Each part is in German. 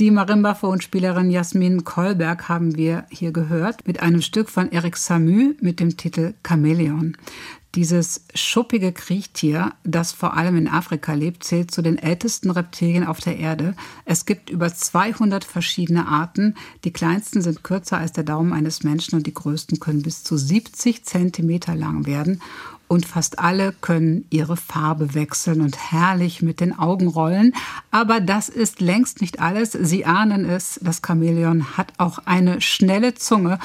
Die Marimbaphonspielerin Jasmin Kolberg haben wir hier gehört mit einem Stück von Eric Samü mit dem Titel Chamäleon. Dieses schuppige Kriechtier, das vor allem in Afrika lebt, zählt zu den ältesten Reptilien auf der Erde. Es gibt über 200 verschiedene Arten. Die kleinsten sind kürzer als der Daumen eines Menschen und die größten können bis zu 70 Zentimeter lang werden. Und fast alle können ihre Farbe wechseln und herrlich mit den Augen rollen. Aber das ist längst nicht alles. Sie ahnen es, das Chamäleon hat auch eine schnelle Zunge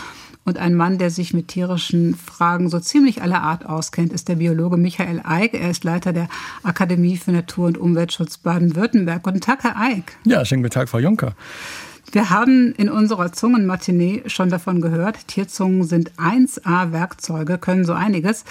und ein Mann, der sich mit tierischen Fragen so ziemlich aller Art auskennt, ist der Biologe Michael Eick. Er ist Leiter der Akademie für Natur- und Umweltschutz Baden-Württemberg. Guten Tag, Herr Eick. Ja, schönen guten Tag, Frau Juncker. Wir haben in unserer Zungenmatinee schon davon gehört, Tierzungen sind 1A-Werkzeuge, können so einiges.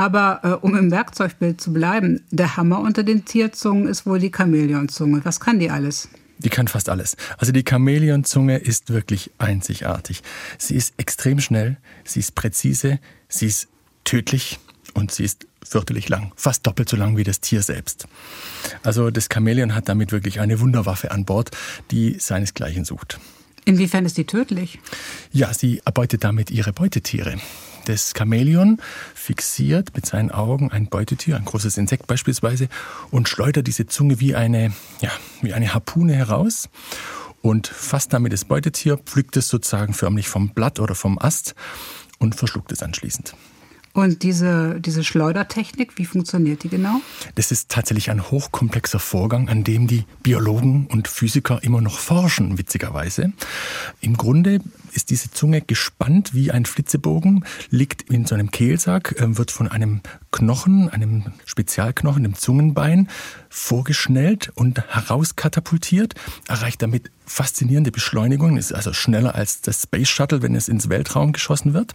Aber äh, um im Werkzeugbild zu bleiben, der Hammer unter den Tierzungen ist wohl die Chamäleonzunge. Was kann die alles? Die kann fast alles. Also die Chamäleonzunge ist wirklich einzigartig. Sie ist extrem schnell, sie ist präzise, sie ist tödlich und sie ist fürchterlich lang, fast doppelt so lang wie das Tier selbst. Also das Chamäleon hat damit wirklich eine Wunderwaffe an Bord, die seinesgleichen sucht. Inwiefern ist die tödlich? Ja, sie erbeutet damit ihre Beutetiere. Das Chamäleon fixiert mit seinen Augen ein Beutetier, ein großes Insekt beispielsweise, und schleudert diese Zunge wie eine, ja, wie eine Harpune heraus und fasst damit das Beutetier, pflückt es sozusagen förmlich vom Blatt oder vom Ast und verschluckt es anschließend. Und diese, diese Schleudertechnik, wie funktioniert die genau? Das ist tatsächlich ein hochkomplexer Vorgang, an dem die Biologen und Physiker immer noch forschen, witzigerweise. Im Grunde ist diese Zunge gespannt wie ein Flitzebogen, liegt in so einem Kehlsack, äh, wird von einem Knochen, einem Spezialknochen, dem Zungenbein, vorgeschnellt und herauskatapultiert, erreicht damit faszinierende Beschleunigung, ist also schneller als das Space Shuttle, wenn es ins Weltraum geschossen wird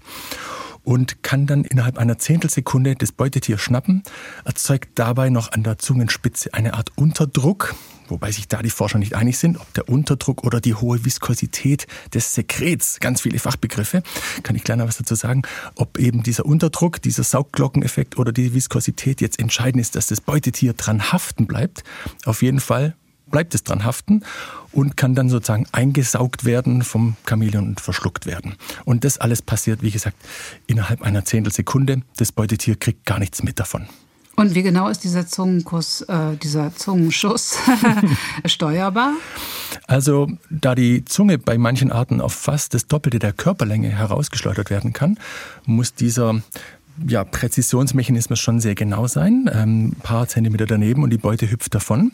und kann dann innerhalb einer Zehntelsekunde das Beutetier schnappen, erzeugt dabei noch an der Zungenspitze eine Art Unterdruck, wobei sich da die Forscher nicht einig sind, ob der Unterdruck oder die hohe Viskosität des Sekrets, ganz viele Fachbegriffe, kann ich noch was dazu sagen, ob eben dieser Unterdruck, dieser Saugglockeneffekt oder die Viskosität jetzt entscheidend ist, dass das Beutetier dran haften bleibt. Auf jeden Fall bleibt es dran haften und kann dann sozusagen eingesaugt werden vom Chamäleon und verschluckt werden. Und das alles passiert, wie gesagt, innerhalb einer Zehntelsekunde. Das Beutetier kriegt gar nichts mit davon. Und wie genau ist dieser Zungenkuss, äh, dieser Zungenschuss steuerbar? Also, da die Zunge bei manchen Arten auf fast das Doppelte der Körperlänge herausgeschleudert werden kann, muss dieser ja, Präzisionsmechanismus schon sehr genau sein. Ähm, ein paar Zentimeter daneben und die Beute hüpft davon.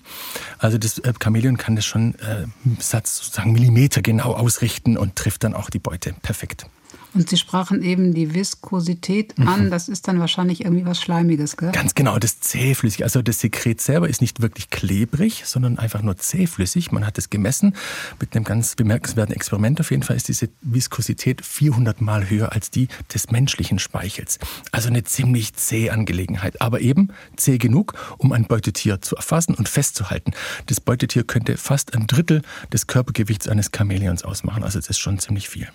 Also das äh, Chamäleon kann das schon äh, Satz sozusagen Millimeter genau ausrichten und trifft dann auch die Beute perfekt. Und Sie sprachen eben die Viskosität an. Das ist dann wahrscheinlich irgendwie was Schleimiges, gell? Ganz genau, das zähflüssig. Also das Sekret selber ist nicht wirklich klebrig, sondern einfach nur zähflüssig. Man hat es gemessen mit einem ganz bemerkenswerten Experiment. Auf jeden Fall ist diese Viskosität 400 Mal höher als die des menschlichen Speichels. Also eine ziemlich zähe Angelegenheit. Aber eben zäh genug, um ein Beutetier zu erfassen und festzuhalten. Das Beutetier könnte fast ein Drittel des Körpergewichts eines Chamäleons ausmachen. Also das ist schon ziemlich viel.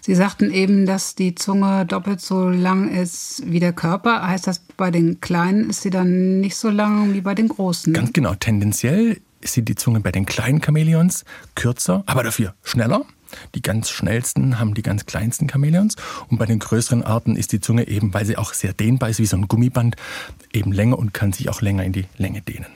Sie sagten eben, dass die Zunge doppelt so lang ist wie der Körper. Heißt das, bei den Kleinen ist sie dann nicht so lang wie bei den Großen? Ganz genau. Tendenziell ist die Zunge bei den kleinen Chamäleons kürzer, aber dafür schneller. Die ganz schnellsten haben die ganz kleinsten Chamäleons. Und bei den größeren Arten ist die Zunge eben, weil sie auch sehr dehnbar ist, wie so ein Gummiband, eben länger und kann sich auch länger in die Länge dehnen.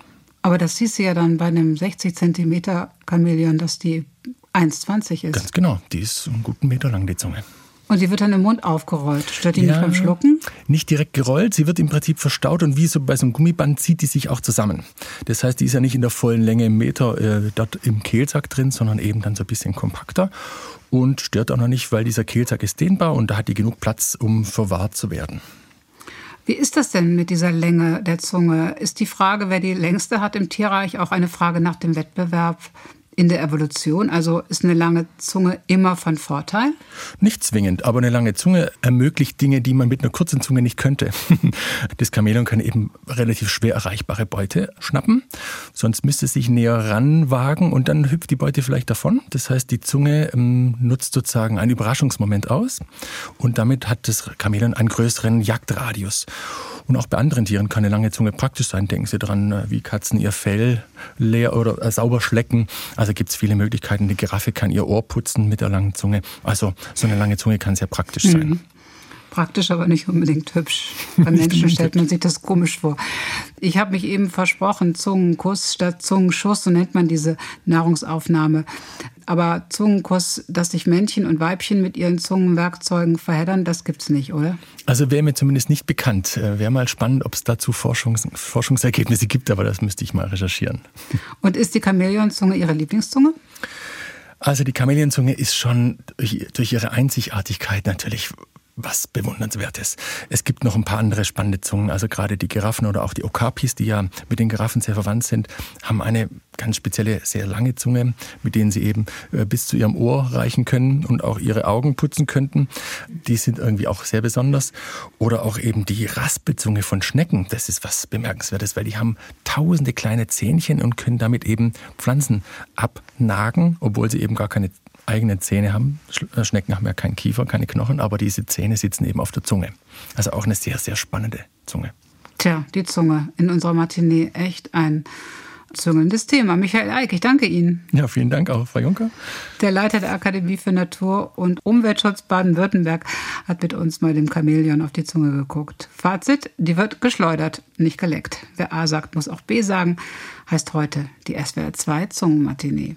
Aber das siehst du ja dann bei einem 60 Zentimeter Chamäleon, dass die 1,20 ist. Ganz genau, die ist einen guten Meter lang, die Zunge. Und die wird dann im Mund aufgerollt. Stört die ja, nicht beim Schlucken? Nicht direkt gerollt. Sie wird im Prinzip verstaut und wie so bei so einem Gummiband zieht die sich auch zusammen. Das heißt, die ist ja nicht in der vollen Länge im Meter äh, dort im Kehlsack drin, sondern eben dann so ein bisschen kompakter und stört auch noch nicht, weil dieser Kehlsack ist dehnbar und da hat die genug Platz, um verwahrt zu werden. Wie ist das denn mit dieser Länge der Zunge? Ist die Frage, wer die längste hat im Tierreich, auch eine Frage nach dem Wettbewerb in der Evolution? Also ist eine lange Zunge immer von Vorteil? Nicht zwingend, aber eine lange Zunge ermöglicht Dinge, die man mit einer kurzen Zunge nicht könnte. Das Chamäleon kann eben relativ schwer erreichbare Beute schnappen, sonst müsste es sich näher ranwagen und dann hüpft die Beute vielleicht davon. Das heißt, die Zunge ähm, nutzt sozusagen einen Überraschungsmoment aus und damit hat das Chamäleon einen größeren Jagdradius. Und auch bei anderen Tieren kann eine lange Zunge praktisch sein. Denken Sie daran, äh, wie Katzen ihr Fell leer oder äh, sauber schlecken. Also gibt es viele Möglichkeiten. Die Giraffe kann ihr Ohr putzen mit der langen Zunge. Also so eine lange Zunge kann sehr praktisch sein. Mhm. Praktisch, aber nicht unbedingt hübsch. Bei Menschen stellt man sich das komisch vor. Ich habe mich eben versprochen, Zungenkuss statt Zungenschuss, so nennt man diese Nahrungsaufnahme. Aber Zungenkuss, dass sich Männchen und Weibchen mit ihren Zungenwerkzeugen verheddern, das gibt's nicht, oder? Also wäre mir zumindest nicht bekannt. Äh, wäre mal spannend, ob es dazu Forschungs Forschungsergebnisse gibt, aber das müsste ich mal recherchieren. Und ist die Chamäleonzunge Ihre Lieblingszunge? Also die Chamäleonzunge ist schon durch, durch ihre Einzigartigkeit natürlich was Bewundernswertes. Es gibt noch ein paar andere spannende Zungen, also gerade die Giraffen oder auch die Okapis, die ja mit den Giraffen sehr verwandt sind, haben eine ganz spezielle, sehr lange Zunge, mit denen sie eben äh, bis zu ihrem Ohr reichen können und auch ihre Augen putzen könnten. Die sind irgendwie auch sehr besonders. Oder auch eben die Raspelzunge von Schnecken. Das ist was Bemerkenswertes, weil die haben tausende kleine Zähnchen und können damit eben Pflanzen abnagen, obwohl sie eben gar keine eigene Zähne haben. Äh, Schnecken haben ja keinen Kiefer, keine Knochen, aber diese Zähne sitzen eben auf der Zunge. Also auch eine sehr, sehr spannende Zunge. Tja, die Zunge in unserer Matinee echt ein züngelndes Thema. Michael Eick, ich danke Ihnen. Ja, vielen Dank auch, Frau Juncker. Der Leiter der Akademie für Natur- und Umweltschutz Baden-Württemberg hat mit uns mal dem Chamäleon auf die Zunge geguckt. Fazit, die wird geschleudert, nicht geleckt. Wer A sagt, muss auch B sagen, heißt heute die SWR 2 Zungenmatinee.